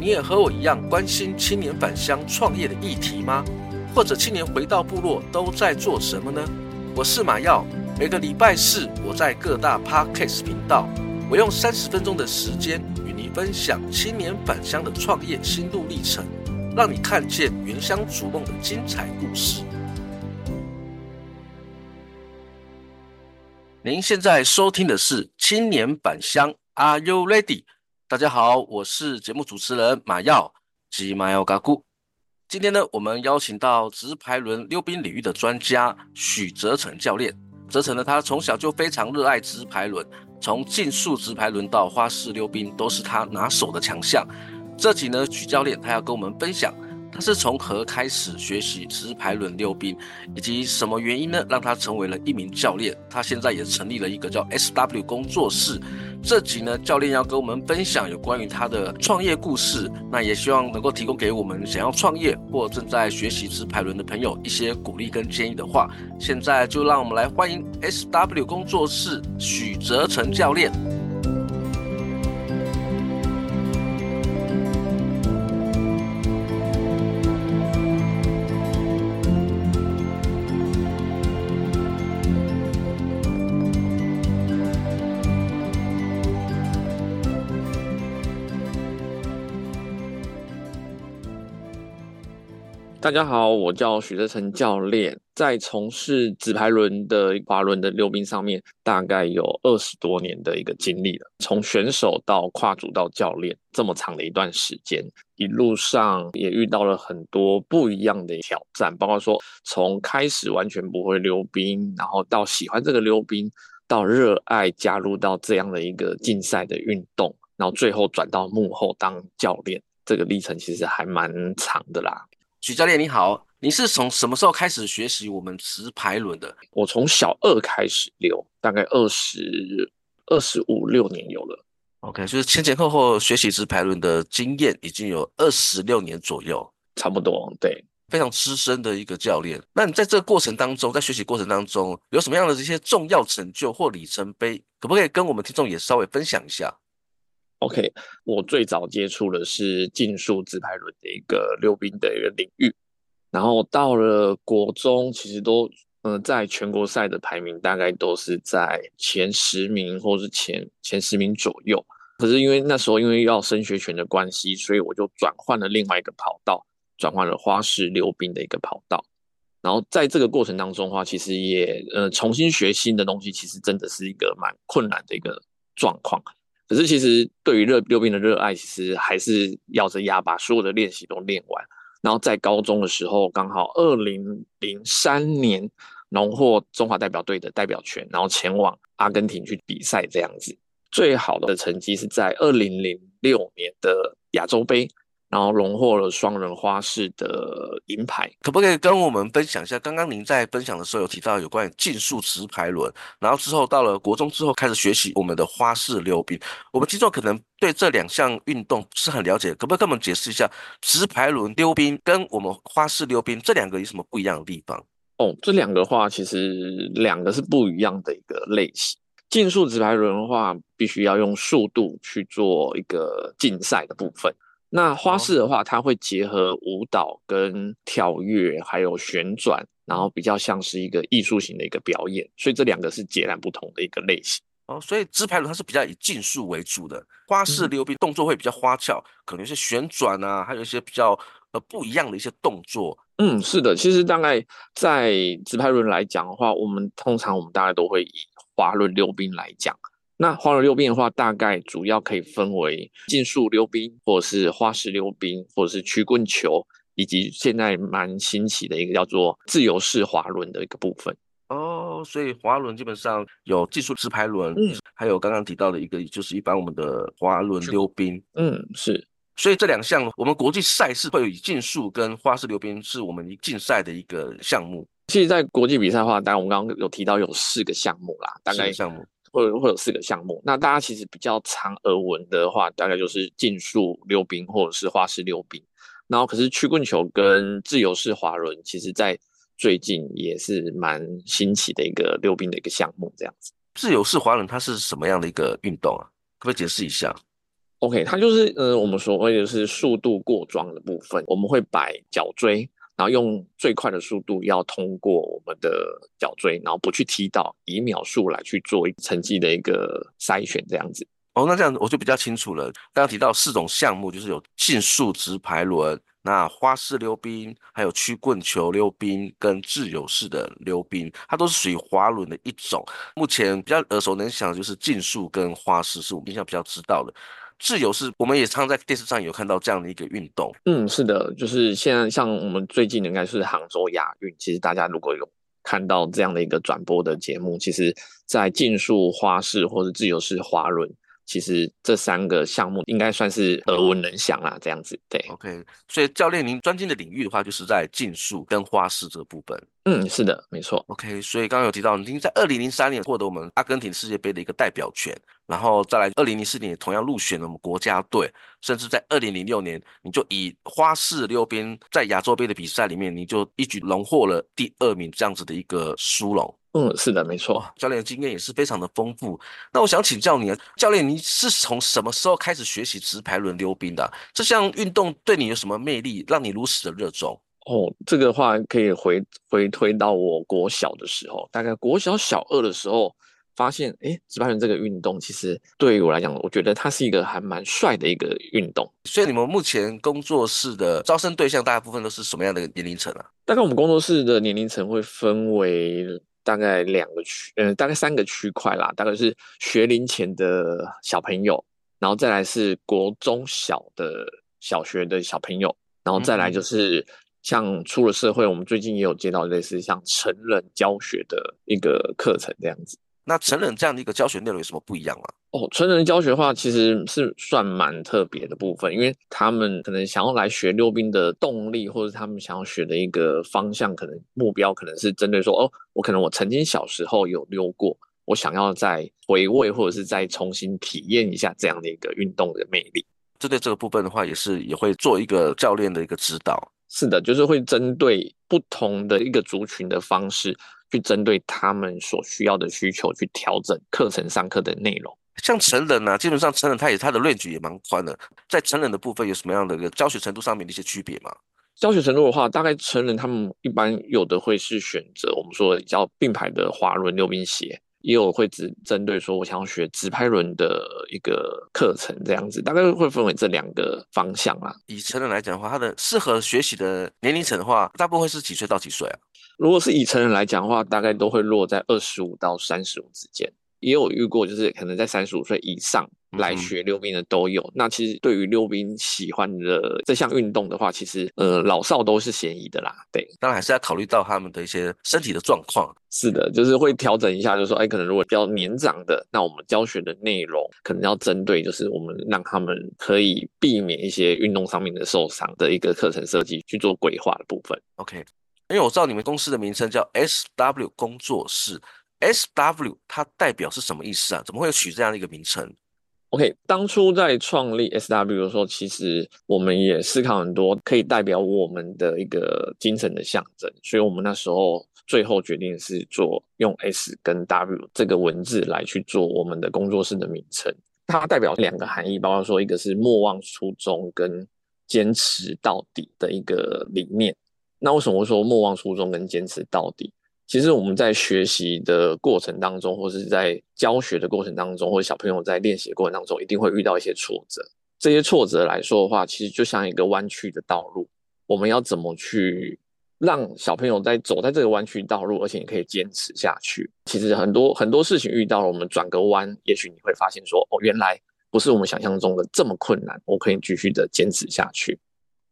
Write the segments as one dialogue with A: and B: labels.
A: 你也和我一样关心青年返乡创业的议题吗？或者青年回到部落都在做什么呢？我是马耀，每个礼拜四我在各大 Podcast 频道，我用三十分钟的时间与你分享青年返乡的创业心路历程，让你看见原乡逐梦的精彩故事。您现在收听的是青年返乡，Are you ready？大家好，我是节目主持人马耀及马耀嘎咕。今天呢，我们邀请到直排轮溜冰领域的专家许泽成教练。泽成呢，他从小就非常热爱直排轮，从竞速直排轮到花式溜冰都是他拿手的强项。这集呢，许教练他要跟我们分享。他是从何开始学习直排轮溜冰，以及什么原因呢，让他成为了一名教练？他现在也成立了一个叫 SW 工作室。这集呢，教练要跟我们分享有关于他的创业故事，那也希望能够提供给我们想要创业或正在学习直排轮的朋友一些鼓励跟建议的话。现在就让我们来欢迎 SW 工作室许泽成教练。
B: 大家好，我叫许泽成教练，在从事直排轮的滑轮的溜冰上面，大概有二十多年的一个经历了。从选手到跨组到教练，这么长的一段时间，一路上也遇到了很多不一样的挑战，包括说从开始完全不会溜冰，然后到喜欢这个溜冰，到热爱加入到这样的一个竞赛的运动，然后最后转到幕后当教练，这个历程其实还蛮长的啦。
A: 许教练你好，你是从什么时候开始学习我们直排轮的？
B: 我从小二开始溜，大概二十二十五六年有了。
A: OK，就是前前后后学习直排轮的经验已经有二十六年左右，
B: 差不多。对，
A: 非常资深的一个教练。那你在这个过程当中，在学习过程当中，有什么样的这些重要成就或里程碑，可不可以跟我们听众也稍微分享一下
B: ？OK，我最早接触的是竞速直排轮的一个溜冰的一个领域，然后到了国中，其实都嗯、呃，在全国赛的排名大概都是在前十名或是前前十名左右。可是因为那时候因为要升学权的关系，所以我就转换了另外一个跑道，转换了花式溜冰的一个跑道。然后在这个过程当中的话，其实也呃重新学新的东西，其实真的是一个蛮困难的一个状况。可是，其实对于热溜冰的热爱，其实还是咬着牙把所有的练习都练完。然后在高中的时候，刚好二零零三年荣获中华代表队的代表权，然后前往阿根廷去比赛，这样子。最好的成绩是在二零零六年的亚洲杯。然后荣获了双人花式的银牌，
A: 可不可以跟我们分享一下？刚刚您在分享的时候有提到有关于竞速直排轮，然后之后到了国中之后开始学习我们的花式溜冰。我们听众可能对这两项运动不是很了解，可不可以跟我们解释一下直排轮溜冰跟我们花式溜冰这两个有什么不一样的地方？
B: 哦，这两个话其实两个是不一样的一个类型。竞速直排轮的话，必须要用速度去做一个竞赛的部分。那花式的话，它会结合舞蹈跟跳跃，还有旋转，然后比较像是一个艺术型的一个表演，所以这两个是截然不同的一个类型。
A: 哦，所以直排轮它是比较以竞速为主的，花式溜冰动作会比较花俏，可能是旋转啊，还有一些比较呃不一样的一些动作。
B: 嗯，是的，其实大概在直排轮来讲的话，我们通常我们大概都会以滑轮溜冰来讲。那花轮溜冰的话，大概主要可以分为竞速溜冰，或者是花式溜冰，或者是曲棍球，以及现在蛮新奇的一个叫做自由式滑轮的一个部分。
A: 哦，哦，所以滑轮基本上有技术直排轮，嗯，还有刚刚提到的一个，就是一般我们的滑轮溜冰，
B: 嗯，是。
A: 所以这两项我们国际赛事会有以竞速跟花式溜冰是我们竞赛的一个项目。
B: 其实，在国际比赛的话，当然我们刚刚有提到有四个项目啦，大概
A: 项目
B: 会会有四个项目。那大家其实比较常耳闻的话，大概就是竞速溜冰或者是花式溜冰。然后，可是曲棍球跟自由式滑轮，其实在最近也是蛮新奇的一个溜冰的一个项目。这样子，
A: 自由式滑轮它是什么样的一个运动啊？可不可以解释一下
B: ？OK，它就是呃，我们所谓的是速度过桩的部分，我们会摆脚锥。然后用最快的速度要通过我们的脚锥，然后不去踢到，以秒数来去做一成绩的一个筛选，这样子。
A: 哦，那这样我就比较清楚了。刚刚提到四种项目，就是有竞速直排轮、那花式溜冰、还有曲棍球溜冰跟自由式的溜冰，它都是属于滑轮的一种。目前比较耳熟能详的就是竞速跟花式，是我印象比较知道的。自由式，我们也常在电视上有看到这样的一个运动。
B: 嗯，是的，就是现在像我们最近应该是杭州亚运，其实大家如果有看到这样的一个转播的节目，其实，在竞速花式或者自由式滑轮。其实这三个项目应该算是耳闻能详啦，这样子对。
A: OK，所以教练您专精的领域的话，就是在竞速跟花式这部分。
B: 嗯，是的，没错。
A: OK，所以刚刚有提到，您在二零零三年获得我们阿根廷世界杯的一个代表权，然后再来二零零四年也同样入选了我们国家队，甚至在二零零六年，你就以花式溜冰在亚洲杯的比赛里面，你就一举荣获了第二名这样子的一个殊荣。
B: 嗯，是的，没错，
A: 教练的经验也是非常的丰富。那我想请教你啊，教练，你是从什么时候开始学习直排轮溜冰的啊？这项运动对你有什么魅力，让你如此的热衷？
B: 哦，这个话可以回回推到我国小的时候，大概国小小二的时候，发现，哎，直排轮这个运动，其实对于我来讲，我觉得它是一个还蛮帅的一个运动。
A: 所以你们目前工作室的招生对象，大部分都是什么样的年龄层啊？
B: 大概我们工作室的年龄层会分为。大概两个区，呃，大概三个区块啦。大概是学龄前的小朋友，然后再来是国中小的小学的小朋友，然后再来就是像出了社会，我们最近也有接到类似像成人教学的一个课程这样子。
A: 那成人这样的一个教学内容有什么不一样吗？
B: 哦，成人教学的话，其实是算蛮特别的部分，因为他们可能想要来学溜冰的动力，或者他们想要学的一个方向，可能目标可能是针对说，哦，我可能我曾经小时候有溜过，我想要再回味，或者是再重新体验一下这样的一个运动的魅力。
A: 针对这个部分的话，也是也会做一个教练的一个指导。
B: 是的，就是会针对不同的一个族群的方式。去针对他们所需要的需求去调整课程上课的内容。
A: 像成人呢、啊，基本上成人他也他的 range 也蛮宽的。在成人的部分有什么样的一个教学程度上面的一些区别吗？
B: 教学程度的话，大概成人他们一般有的会是选择我们说的叫并排的滑轮溜冰鞋，也有会只针对说我想要学直拍轮的一个课程这样子，大概会分为这两个方向啦。
A: 以成人来讲的话，他的适合学习的年龄层的话，大部分会是几岁到几岁啊？
B: 如果是以成人来讲的话，大概都会落在二十五到三十五之间。也有遇过，就是可能在三十五岁以上来学溜冰的都有。嗯、那其实对于溜冰喜欢的这项运动的话，其实呃老少都是嫌疑的啦。对，
A: 当然还是要考虑到他们的一些身体的状况。
B: 是的，就是会调整一下，就是说，哎，可能如果比较年长的，那我们教学的内容可能要针对，就是我们让他们可以避免一些运动上面的受伤的一个课程设计去做规划的部分。
A: OK。因为我知道你们公司的名称叫 SW 工作室，SW 它代表是什么意思啊？怎么会取这样的一个名称
B: ？OK，当初在创立 SW 的时候，其实我们也思考很多可以代表我们的一个精神的象征，所以我们那时候最后决定是做用 S 跟 W 这个文字来去做我们的工作室的名称。它代表两个含义，包括说一个是莫忘初衷跟坚持到底的一个理念。那为什么会说莫忘初衷跟坚持到底？其实我们在学习的过程当中，或是在教学的过程当中，或者小朋友在练习的过程当中，一定会遇到一些挫折。这些挫折来说的话，其实就像一个弯曲的道路。我们要怎么去让小朋友在走在这个弯曲道路，而且你可以坚持下去？其实很多很多事情遇到了，我们转个弯，也许你会发现说，哦，原来不是我们想象中的这么困难，我可以继续的坚持下去。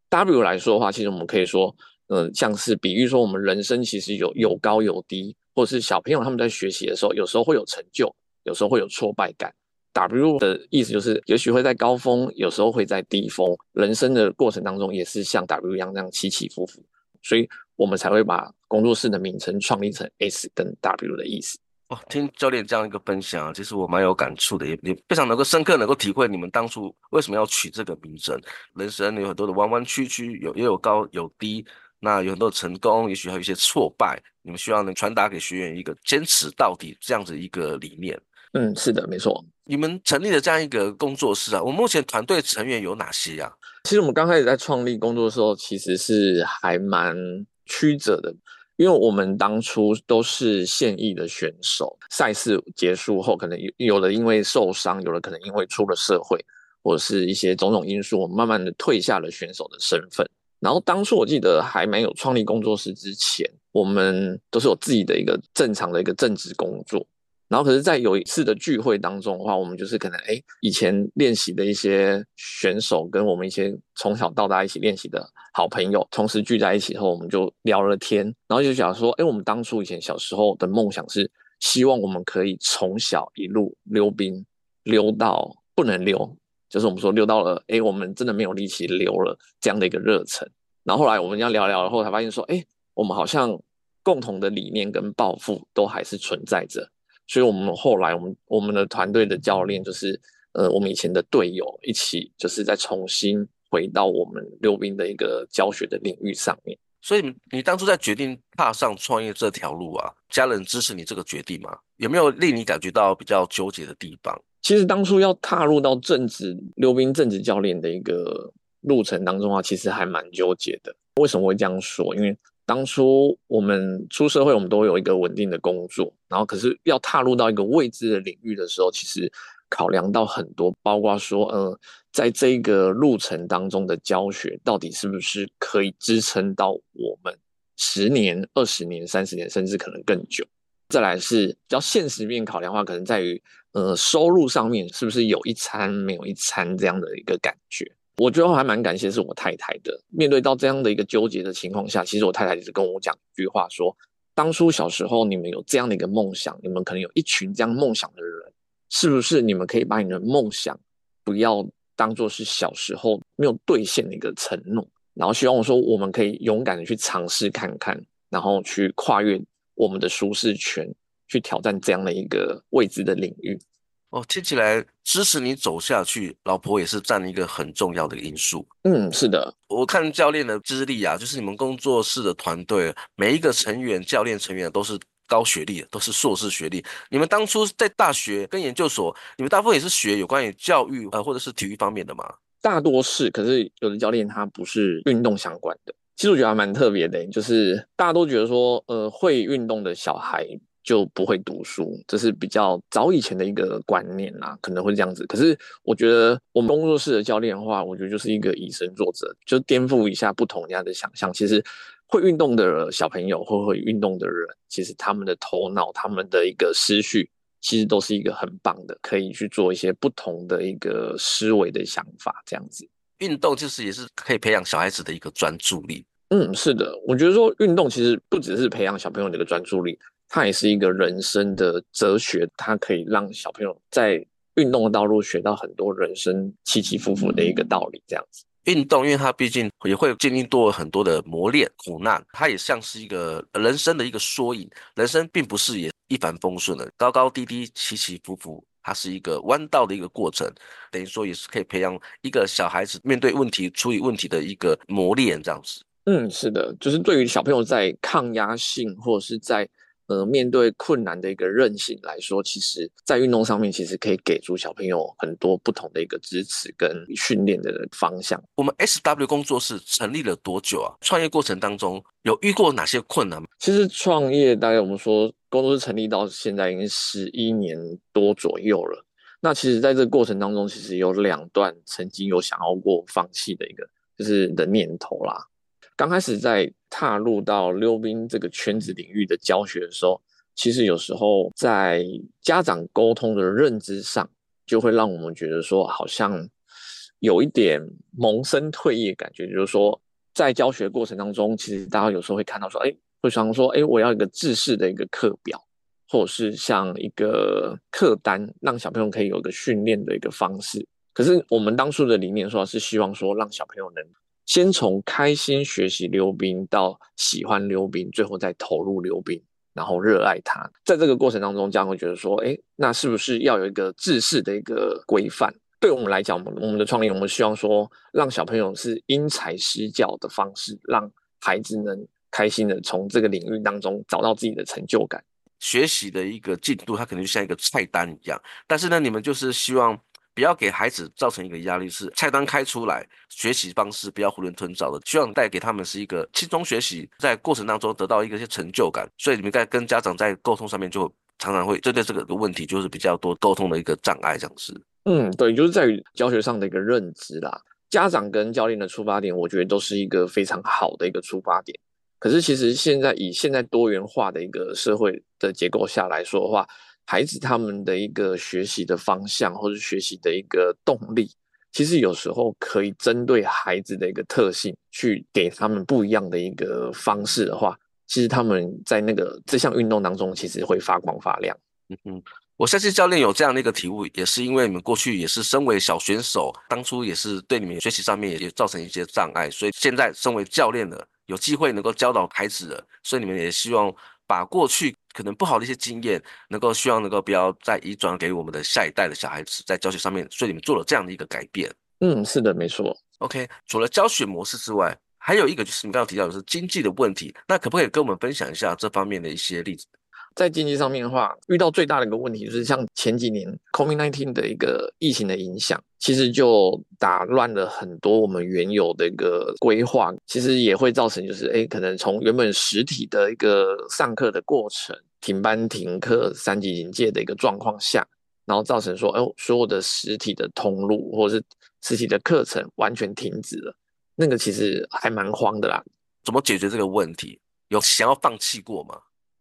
B: W 来说的话，其实我们可以说。嗯，像是比喻说，我们人生其实有有高有低，或者是小朋友他们在学习的时候，有时候会有成就，有时候会有挫败感。W 的意思就是，也许会在高峰，有时候会在低峰。人生的过程当中，也是像 W 一样这样起起伏伏，所以我们才会把工作室的名称创立成 S 跟 W 的意思。
A: 哦，听教练这样一个分享，其实我蛮有感触的，也也非常能够深刻能够体会你们当初为什么要取这个名称。人生有很多的弯弯曲曲，有也有高有低，那有很多成功，也许还有一些挫败。你们需要能传达给学员一个坚持到底这样子一个理念。
B: 嗯，是的，没错。
A: 你们成立了这样一个工作室啊，我们目前团队成员有哪些呀？
B: 其实我们刚开始在创立工作的时候，其实是还蛮曲折的，因为我们当初都是现役的选手，赛事结束后，可能有有的因为受伤，有的可能因为出了社会，或者是一些种种因素，我们慢慢的退下了选手的身份。然后当初我记得还没有创立工作室之前，我们都是有自己的一个正常的一个正职工作。然后，可是，在有一次的聚会当中的话，我们就是可能，哎，以前练习的一些选手，跟我们一些从小到大一起练习的好朋友，同时聚在一起后，我们就聊了天，然后就想说，哎，我们当初以前小时候的梦想是，希望我们可以从小一路溜冰，溜到不能溜，就是我们说溜到了，哎，我们真的没有力气溜了这样的一个热忱。然后后来我们这样聊聊，然后才发现说，哎，我们好像共同的理念跟抱负都还是存在着。所以，我们后来，我们我们的团队的教练就是，呃，我们以前的队友一起，就是再重新回到我们溜冰的一个教学的领域上面。
A: 所以，你当初在决定踏上创业这条路啊，家人支持你这个决定吗？有没有令你感觉到比较纠结的地方？
B: 其实当初要踏入到正职溜冰正职教练的一个路程当中啊，其实还蛮纠结的。为什么会这样说？因为当初我们出社会，我们都有一个稳定的工作，然后可是要踏入到一个未知的领域的时候，其实考量到很多，包括说，呃，在这个路程当中的教学，到底是不是可以支撑到我们十年、二十年、三十年，甚至可能更久？再来是比较现实面考量的话，可能在于，呃，收入上面是不是有一餐没有一餐这样的一个感觉？我觉得我还蛮感谢是我太太的。面对到这样的一个纠结的情况下，其实我太太一直跟我讲一句话说：当初小时候你们有这样的一个梦想，你们可能有一群这样梦想的人，是不是你们可以把你的梦想不要当做是小时候没有兑现的一个承诺，然后希望我说我们可以勇敢的去尝试看看，然后去跨越我们的舒适圈，去挑战这样的一个未知的领域。
A: 哦，听起来支持你走下去，老婆也是占一个很重要的因素。
B: 嗯，是的，
A: 我看教练的资历啊，就是你们工作室的团队，每一个成员、教练成员都是高学历，都是硕士学历。你们当初在大学跟研究所，你们大部分也是学有关于教育呃或者是体育方面的吗？
B: 大多是，可是有的教练他不是运动相关的。其实我觉得还蛮特别的，就是大家都觉得说，呃，会运动的小孩。就不会读书，这是比较早以前的一个观念啦，可能会这样子。可是我觉得我们工作室的教练的话，我觉得就是一个以身作则，就颠覆一下不同人家的想象。其实会运动的小朋友，或会运动的人，其实他们的头脑、他们的一个思绪，其实都是一个很棒的，可以去做一些不同的一个思维的想法。这样子，
A: 运动就是也是可以培养小孩子的一个专注力。
B: 嗯，是的，我觉得说运动其实不只是培养小朋友的一个专注力。它也是一个人生的哲学，它可以让小朋友在运动的道路学到很多人生起起伏伏的一个道理。这样子，
A: 运动因为它毕竟也会经历多很多的磨练、苦难，它也像是一个人生的一个缩影。人生并不是也一帆风顺的，高高低低、起起伏伏，它是一个弯道的一个过程。等于说也是可以培养一个小孩子面对问题、处理问题的一个磨练。这样子，
B: 嗯，是的，就是对于小朋友在抗压性或者是在呃，面对困难的一个韧性来说，其实，在运动上面，其实可以给出小朋友很多不同的一个支持跟训练的方向。
A: 我们 SW 工作室成立了多久啊？创业过程当中有遇过哪些困难吗？
B: 其实创业大概我们说工作室成立到现在已经十一年多左右了。那其实，在这个过程当中，其实有两段曾经有想要过放弃的一个就是的念头啦。刚开始在踏入到溜冰这个圈子领域的教学的时候，其实有时候在家长沟通的认知上，就会让我们觉得说，好像有一点萌生退役感觉。就是说，在教学过程当中，其实大家有时候会看到说，哎，会想说，哎，我要一个制式的一个课表，或者是像一个课单，让小朋友可以有一个训练的一个方式。可是我们当初的理念说是希望说，让小朋友能先从开心学习溜冰到喜欢溜冰，最后再投入溜冰，然后热爱它。在这个过程当中，家长会觉得说，哎，那是不是要有一个制式的一个规范？对我们来讲，我们的创业，我们希望说，让小朋友是因材施教的方式，让孩子能开心的从这个领域当中找到自己的成就感。
A: 学习的一个进度，它可能就像一个菜单一样，但是呢，你们就是希望。不要给孩子造成一个压力，是菜单开出来，学习方式不要囫囵吞枣的，希望带给他们是一个轻松学习，在过程当中得到一些成就感。所以你们在跟家长在沟通上面，就常常会针对这个问题，就是比较多沟通的一个障碍，这样子。
B: 嗯，对，就是在于教学上的一个认知啦。家长跟教练的出发点，我觉得都是一个非常好的一个出发点。可是其实现在以现在多元化的一个社会的结构下来说的话，孩子他们的一个学习的方向，或者学习的一个动力，其实有时候可以针对孩子的一个特性，去给他们不一样的一个方式的话，其实他们在那个这项运动当中，其实会发光发亮。
A: 嗯嗯，我相信教练有这样的一个体悟，也是因为你们过去也是身为小选手，当初也是对你们学习上面也造成一些障碍，所以现在身为教练了，有机会能够教导孩子了，所以你们也希望。把过去可能不好的一些经验，能够希望能够不要再移转给我们的下一代的小孩子，在教学上面，所以你们做了这样的一个改变。
B: 嗯，是的，没错。
A: OK，除了教学模式之外，还有一个就是你刚刚提到的是经济的问题，那可不可以跟我们分享一下这方面的一些例子？
B: 在经济上面的话，遇到最大的一个问题就是像前几年 COVID-19 的一个疫情的影响，其实就打乱了很多我们原有的一个规划，其实也会造成就是哎，可能从原本实体的一个上课的过程停班停课、三级警戒的一个状况下，然后造成说哎，所有的实体的通路或者是实体的课程完全停止了，那个其实还蛮慌的啦。
A: 怎么解决这个问题？有想要放弃过吗？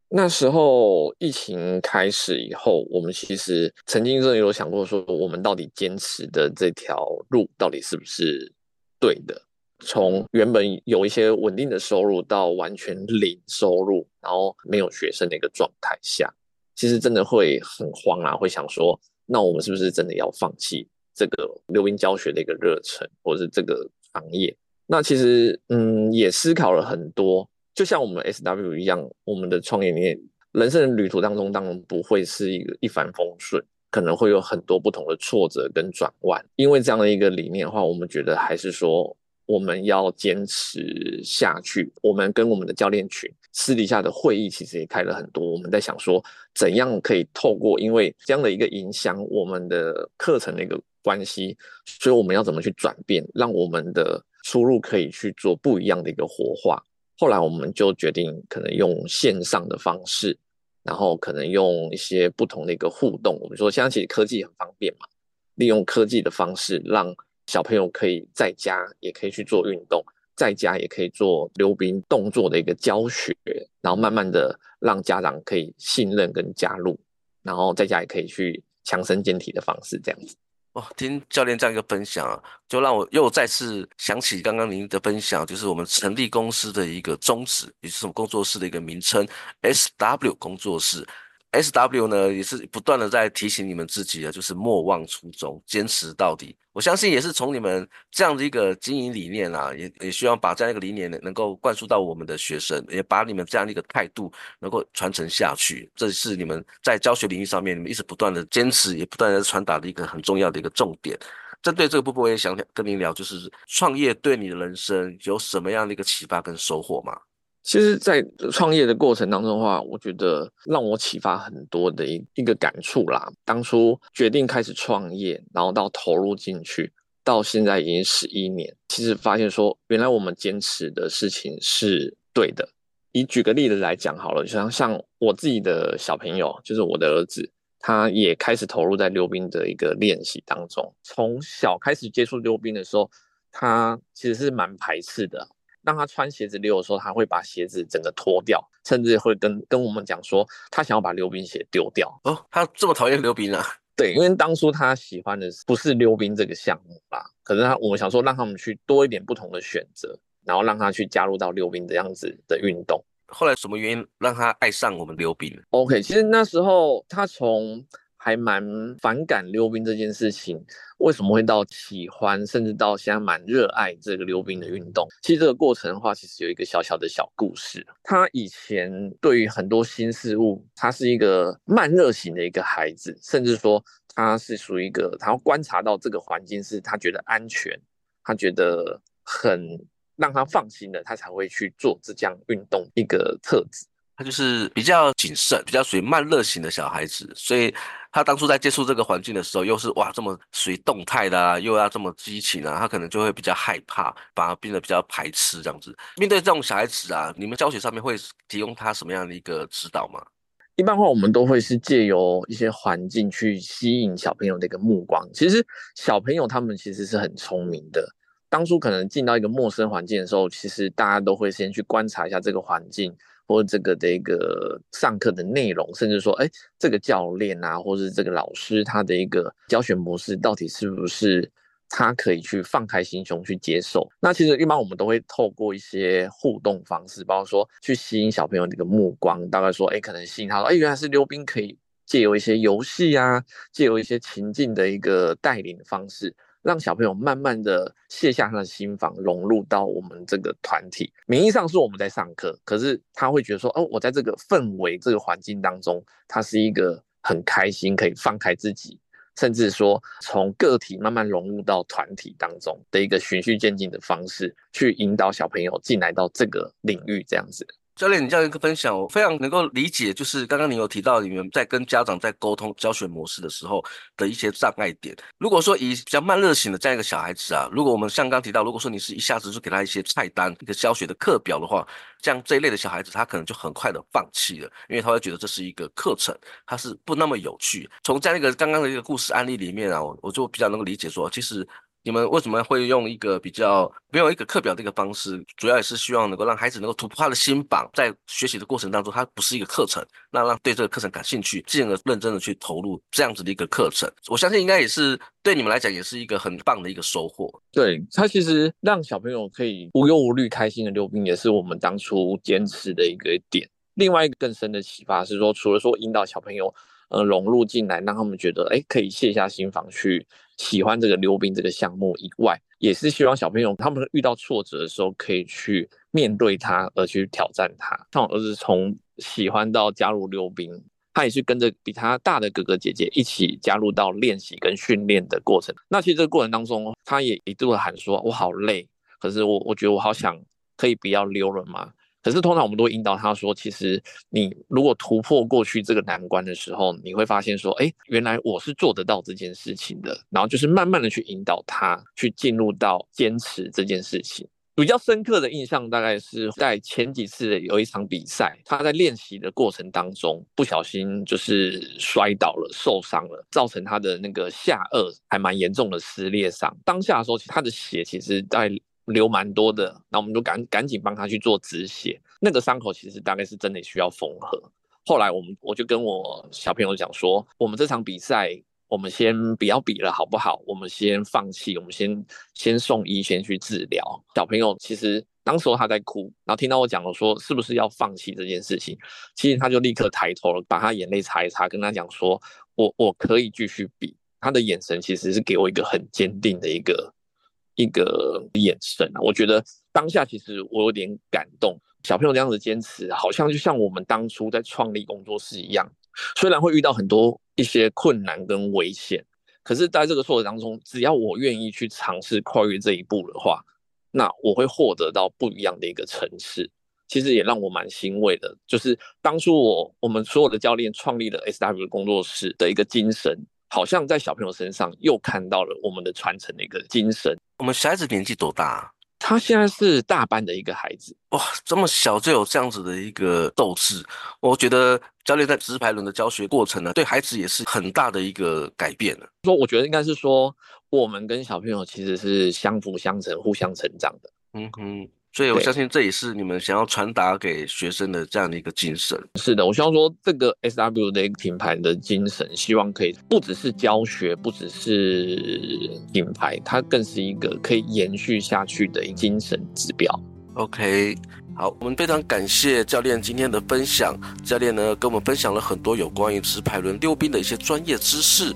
B: 那时候疫情开始以后，我们其实曾经真的有想过，说我们到底坚持的这条路到底是不是对的？从原本有一些稳定的收入到完全零收入，然后没有学生的一个状态下，其实真的会很慌啊，会想说，那我们是不是真的要放弃这个溜冰教学的一个热忱，或者是这个行业？那其实，嗯，也思考了很多。就像我们 SW 一样，我们的创业里面，人生的旅途当中，当然不会是一个一帆风顺，可能会有很多不同的挫折跟转弯。因为这样的一个理念的话，我们觉得还是说我们要坚持下去。我们跟我们的教练群私底下的会议其实也开了很多，我们在想说怎样可以透过因为这样的一个影响我们的课程的一个关系，所以我们要怎么去转变，让我们的出路可以去做不一样的一个活化。后来我们就决定，可能用线上的方式，然后可能用一些不同的一个互动。我们说现在其实科技很方便嘛，利用科技的方式，让小朋友可以在家也可以去做运动，在家也可以做溜冰动作的一个教学，然后慢慢的让家长可以信任跟加入，然后在家也可以去强身健体的方式这样子。
A: 哦，听教练这样一个分享啊，就让我又再次想起刚刚您的分享，就是我们成立公司的一个宗旨，也是我们工作室的一个名称 SW 工作室。S W 呢，也是不断的在提醒你们自己啊，就是莫忘初衷，坚持到底。我相信也是从你们这样的一个经营理念啊，也也希望把这样一个理念能够灌输到我们的学生，也把你们这样的一个态度能够传承下去。这是你们在教学领域上面，你们一直不断的坚持，也不断的传达的一个很重要的一个重点。针对这个部分，我也想跟您聊，就是创业对你的人生有什么样的一个启发跟收获吗？
B: 其实，在创业的过程当中的话，我觉得让我启发很多的一一个感触啦。当初决定开始创业，然后到投入进去，到现在已经十一年，其实发现说，原来我们坚持的事情是对的。以举个例子来讲好了，就像像我自己的小朋友，就是我的儿子，他也开始投入在溜冰的一个练习当中。从小开始接触溜冰的时候，他其实是蛮排斥的。当他穿鞋子溜的时候，他会把鞋子整个脱掉，甚至会跟跟我们讲说，他想要把溜冰鞋丢掉。
A: 哦，他这么讨厌溜冰啊？
B: 对，因为当初他喜欢的不是溜冰这个项目吧？可是他，我们想说让他们去多一点不同的选择，然后让他去加入到溜冰这样子的运动。
A: 后来什么原因让他爱上我们溜冰
B: ？OK，其实那时候他从还蛮反感溜冰这件事情，为什么会到喜欢，甚至到现在蛮热爱这个溜冰的运动？其实这个过程的话，其实有一个小小的小故事。他以前对于很多新事物，他是一个慢热型的一个孩子，甚至说他是属于一个，他要观察到这个环境是他觉得安全，他觉得很让他放心的，他才会去做这项运动一个特质。
A: 他就是比较谨慎，比较属于慢热型的小孩子，所以他当初在接触这个环境的时候，又是哇这么属于动态的啊，又要这么激情啊，他可能就会比较害怕，反而变得比较排斥这样子。面对这种小孩子啊，你们教学上面会提供他什么样的一个指导吗？
B: 一般话，我们都会是借由一些环境去吸引小朋友的一个目光。其实小朋友他们其实是很聪明的，当初可能进到一个陌生环境的时候，其实大家都会先去观察一下这个环境。或这个的一个上课的内容，甚至说，哎，这个教练啊，或是这个老师他的一个教学模式，到底是不是他可以去放开心胸去接受？那其实一般我们都会透过一些互动方式，包括说去吸引小朋友的一个目光，大概说，哎，可能吸引他说，哎，原来是溜冰可以借由一些游戏啊，借由一些情境的一个带领方式。让小朋友慢慢的卸下他的心防，融入到我们这个团体。名义上是我们在上课，可是他会觉得说，哦，我在这个氛围、这个环境当中，他是一个很开心，可以放开自己，甚至说从个体慢慢融入到团体当中的一个循序渐进的方式，去引导小朋友进来到这个领域，这样子。
A: 教练，你这样一个分享，我非常能够理解。就是刚刚你有提到，你们在跟家长在沟通教学模式的时候的一些障碍点。如果说以比较慢热型的这样一个小孩子啊，如果我们像刚提到，如果说你是一下子就给他一些菜单、一个教学的课表的话，像这一类的小孩子，他可能就很快的放弃了，因为他会觉得这是一个课程，他是不那么有趣。从在那个刚刚的一个故事案例里面啊，我我就比较能够理解说，其实。你们为什么会用一个比较没有一个课表的一个方式？主要也是希望能够让孩子能够突破他的心防，在学习的过程当中，它不是一个课程，那让对这个课程感兴趣，进而认真的去投入这样子的一个课程。我相信应该也是对你们来讲也是一个很棒的一个收获。
B: 对，他其实让小朋友可以无忧无虑、开心的溜冰，也是我们当初坚持的一个点。另外一个更深的启发是说，除了说引导小朋友。呃，融入进来，让他们觉得，哎，可以卸下心防去喜欢这个溜冰这个项目以外，也是希望小朋友他们遇到挫折的时候，可以去面对它，而去挑战它。像我儿子从喜欢到加入溜冰，他也是跟着比他大的哥哥姐姐一起加入到练习跟训练的过程。那其实这个过程当中，他也一度喊说：“我好累，可是我我觉得我好想可以不要溜了吗？”可是通常我们都会引导他说，其实你如果突破过去这个难关的时候，你会发现说，哎，原来我是做得到这件事情的。然后就是慢慢的去引导他去进入到坚持这件事情。比较深刻的印象大概是在前几次有一场比赛，他在练习的过程当中不小心就是摔倒了，受伤了，造成他的那个下颚还蛮严重的撕裂伤。当下的时候，他的血其实在。流蛮多的，那我们就赶赶紧帮他去做止血。那个伤口其实大概是真的需要缝合。后来我们我就跟我小朋友讲说，我们这场比赛我们先不要比了，好不好？我们先放弃，我们先先送医，先去治疗。小朋友其实当时候他在哭，然后听到我讲了说是不是要放弃这件事情，其实他就立刻抬头了，把他眼泪擦一擦，跟他讲说我我可以继续比。他的眼神其实是给我一个很坚定的一个。一个眼神啊，我觉得当下其实我有点感动。小朋友这样子坚持，好像就像我们当初在创立工作室一样，虽然会遇到很多一些困难跟危险，可是在这个挫折当中，只要我愿意去尝试跨越这一步的话，那我会获得到不一样的一个层次。其实也让我蛮欣慰的，就是当初我我们所有的教练创立了 SW 工作室的一个精神。好像在小朋友身上又看到了我们的传承的一个精神。
A: 我们小孩子年纪多大啊？
B: 他现在是大班的一个孩子。
A: 哇，这么小就有这样子的一个斗志，我觉得教练在直排轮的教学过程呢，对孩子也是很大的一个改变的。
B: 说，我觉得应该是说，我们跟小朋友其实是相辅相成、互相成长的。
A: 嗯哼。所以我相信这也是你们想要传达给学生的这样的一个精神。
B: 是的，我希望说这个 SW 的一个品牌的精神，希望可以不只是教学，不只是品牌，它更是一个可以延续下去的一精神指标。
A: OK，好，我们非常感谢教练今天的分享。教练呢，跟我们分享了很多有关于直排轮溜冰的一些专业知识。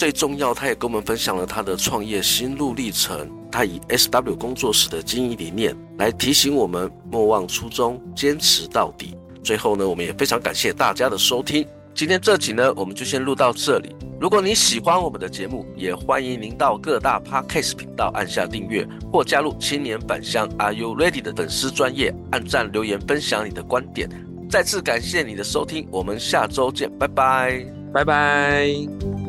A: 最重要，他也跟我们分享了他的创业心路历程。他以 SW 工作室的经营理念来提醒我们：莫忘初衷，坚持到底。最后呢，我们也非常感谢大家的收听。今天这集呢，我们就先录到这里。如果你喜欢我们的节目，也欢迎您到各大 Podcast 频道按下订阅，或加入青年返乡 Are You Ready 的粉丝专业，按赞留言分享你的观点。再次感谢你的收听，我们下周见，拜拜，
B: 拜拜。